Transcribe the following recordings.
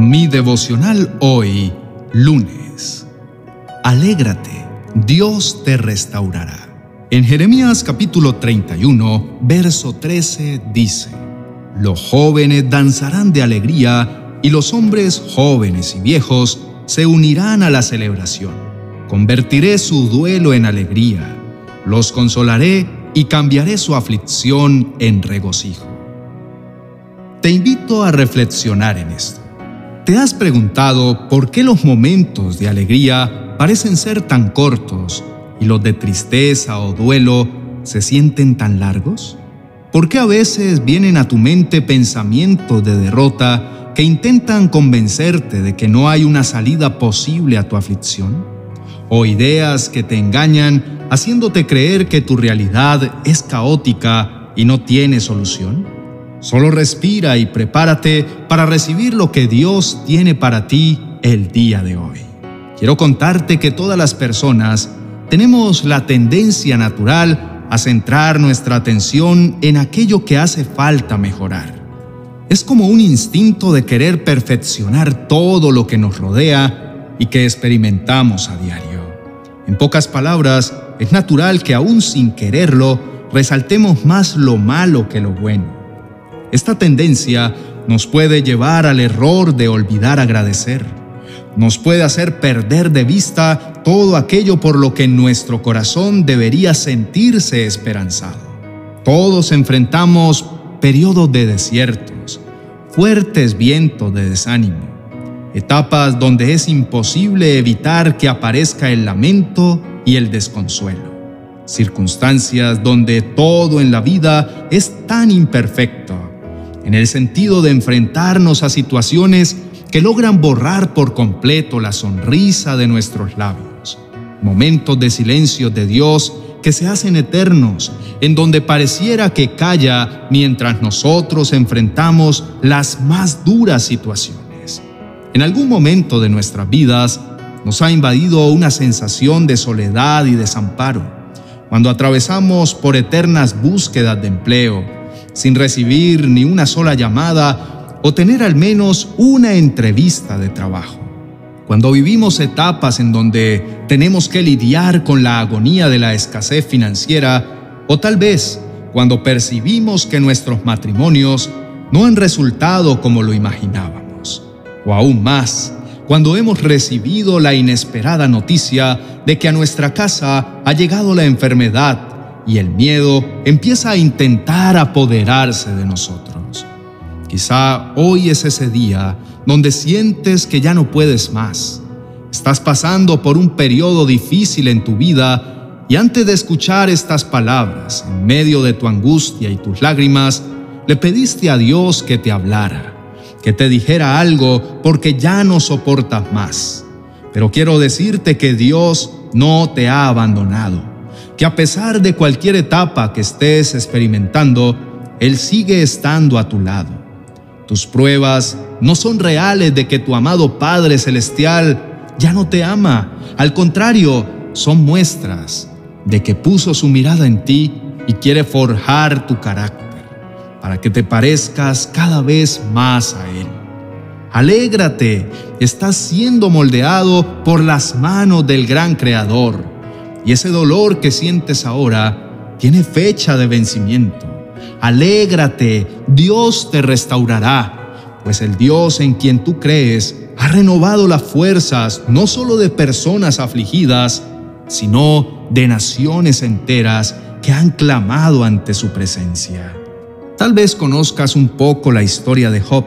Mi devocional hoy, lunes. Alégrate, Dios te restaurará. En Jeremías capítulo 31, verso 13 dice, Los jóvenes danzarán de alegría y los hombres jóvenes y viejos se unirán a la celebración. Convertiré su duelo en alegría, los consolaré y cambiaré su aflicción en regocijo. Te invito a reflexionar en esto. ¿Te has preguntado por qué los momentos de alegría parecen ser tan cortos y los de tristeza o duelo se sienten tan largos? ¿Por qué a veces vienen a tu mente pensamientos de derrota que intentan convencerte de que no hay una salida posible a tu aflicción? ¿O ideas que te engañan haciéndote creer que tu realidad es caótica y no tiene solución? Solo respira y prepárate para recibir lo que Dios tiene para ti el día de hoy. Quiero contarte que todas las personas tenemos la tendencia natural a centrar nuestra atención en aquello que hace falta mejorar. Es como un instinto de querer perfeccionar todo lo que nos rodea y que experimentamos a diario. En pocas palabras, es natural que aún sin quererlo, resaltemos más lo malo que lo bueno esta tendencia nos puede llevar al error de olvidar agradecer. Nos puede hacer perder de vista todo aquello por lo que nuestro corazón debería sentirse esperanzado. Todos enfrentamos periodos de desiertos, fuertes vientos de desánimo, etapas donde es imposible evitar que aparezca el lamento y el desconsuelo, circunstancias donde todo en la vida es tan imperfecto en el sentido de enfrentarnos a situaciones que logran borrar por completo la sonrisa de nuestros labios, momentos de silencio de Dios que se hacen eternos, en donde pareciera que calla mientras nosotros enfrentamos las más duras situaciones. En algún momento de nuestras vidas nos ha invadido una sensación de soledad y desamparo, cuando atravesamos por eternas búsquedas de empleo, sin recibir ni una sola llamada o tener al menos una entrevista de trabajo. Cuando vivimos etapas en donde tenemos que lidiar con la agonía de la escasez financiera, o tal vez cuando percibimos que nuestros matrimonios no han resultado como lo imaginábamos, o aún más, cuando hemos recibido la inesperada noticia de que a nuestra casa ha llegado la enfermedad y el miedo empieza a intentar apoderarse de nosotros. Quizá hoy es ese día donde sientes que ya no puedes más. Estás pasando por un periodo difícil en tu vida y antes de escuchar estas palabras, en medio de tu angustia y tus lágrimas, le pediste a Dios que te hablara, que te dijera algo porque ya no soportas más. Pero quiero decirte que Dios no te ha abandonado que a pesar de cualquier etapa que estés experimentando, Él sigue estando a tu lado. Tus pruebas no son reales de que tu amado Padre Celestial ya no te ama. Al contrario, son muestras de que puso su mirada en ti y quiere forjar tu carácter para que te parezcas cada vez más a Él. Alégrate, estás siendo moldeado por las manos del gran Creador y ese dolor que sientes ahora tiene fecha de vencimiento. Alégrate, Dios te restaurará, pues el Dios en quien tú crees ha renovado las fuerzas no solo de personas afligidas, sino de naciones enteras que han clamado ante su presencia. Tal vez conozcas un poco la historia de Job,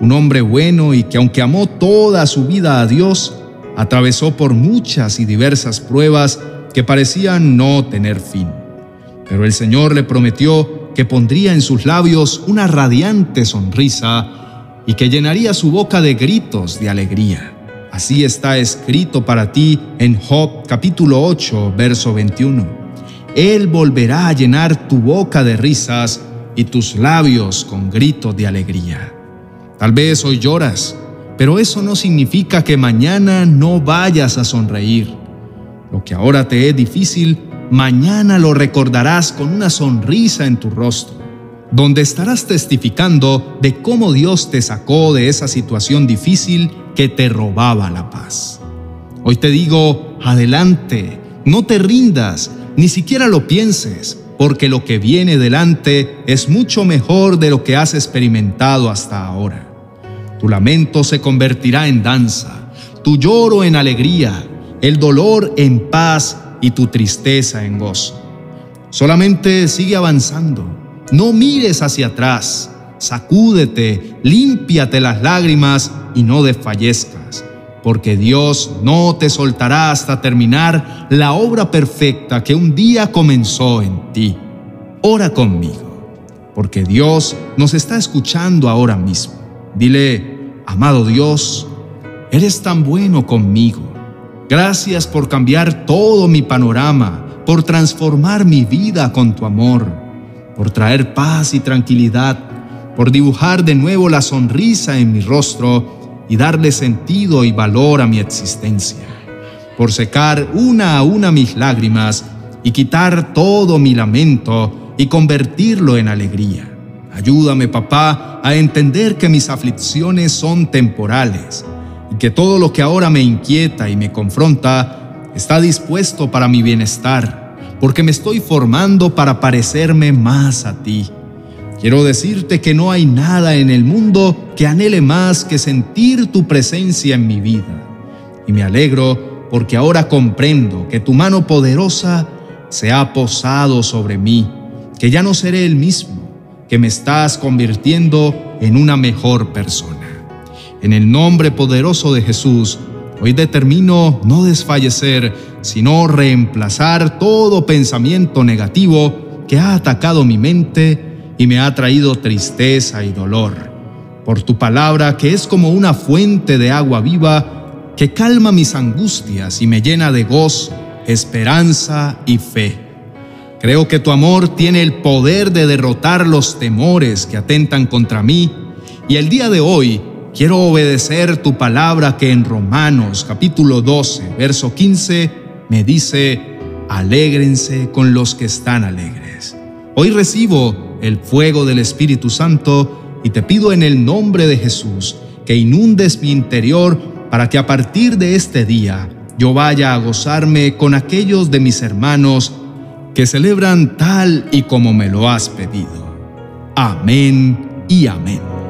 un hombre bueno y que aunque amó toda su vida a Dios, atravesó por muchas y diversas pruebas que parecían no tener fin. Pero el Señor le prometió que pondría en sus labios una radiante sonrisa y que llenaría su boca de gritos de alegría. Así está escrito para ti en Job capítulo 8, verso 21. Él volverá a llenar tu boca de risas y tus labios con gritos de alegría. Tal vez hoy lloras, pero eso no significa que mañana no vayas a sonreír. Lo que ahora te es difícil, mañana lo recordarás con una sonrisa en tu rostro. donde estarás testificando de cómo Dios te sacó de esa situación difícil que te robaba la paz. Hoy te digo, adelante, no te rindas, ni siquiera lo pienses, porque lo que viene delante es mucho mejor de lo que has experimentado hasta ahora. Tu lamento se convertirá en danza, tu lloro en alegría, el dolor en paz y tu tristeza en gozo. Solamente sigue avanzando, no mires hacia atrás, sacúdete, límpiate las lágrimas y no desfallezcas, porque Dios no te soltará hasta terminar la obra perfecta que un día comenzó en ti. Ora conmigo, porque Dios nos está escuchando ahora mismo. Dile, amado Dios, eres tan bueno conmigo. Gracias por cambiar todo mi panorama, por transformar mi vida con tu amor, por traer paz y tranquilidad, por dibujar de nuevo la sonrisa en mi rostro y darle sentido y valor a mi existencia, por secar una a una mis lágrimas y quitar todo mi lamento y convertirlo en alegría. Ayúdame, papá, a entender que mis aflicciones son temporales y que todo lo que ahora me inquieta y me confronta está dispuesto para mi bienestar, porque me estoy formando para parecerme más a ti. Quiero decirte que no hay nada en el mundo que anhele más que sentir tu presencia en mi vida. Y me alegro porque ahora comprendo que tu mano poderosa se ha posado sobre mí, que ya no seré el mismo que me estás convirtiendo en una mejor persona. En el nombre poderoso de Jesús, hoy determino no desfallecer, sino reemplazar todo pensamiento negativo que ha atacado mi mente y me ha traído tristeza y dolor. Por tu palabra que es como una fuente de agua viva que calma mis angustias y me llena de gozo, esperanza y fe. Creo que tu amor tiene el poder de derrotar los temores que atentan contra mí y el día de hoy quiero obedecer tu palabra que en Romanos capítulo 12, verso 15 me dice, alégrense con los que están alegres. Hoy recibo el fuego del Espíritu Santo y te pido en el nombre de Jesús que inundes mi interior para que a partir de este día yo vaya a gozarme con aquellos de mis hermanos que celebran tal y como me lo has pedido. Amén y amén.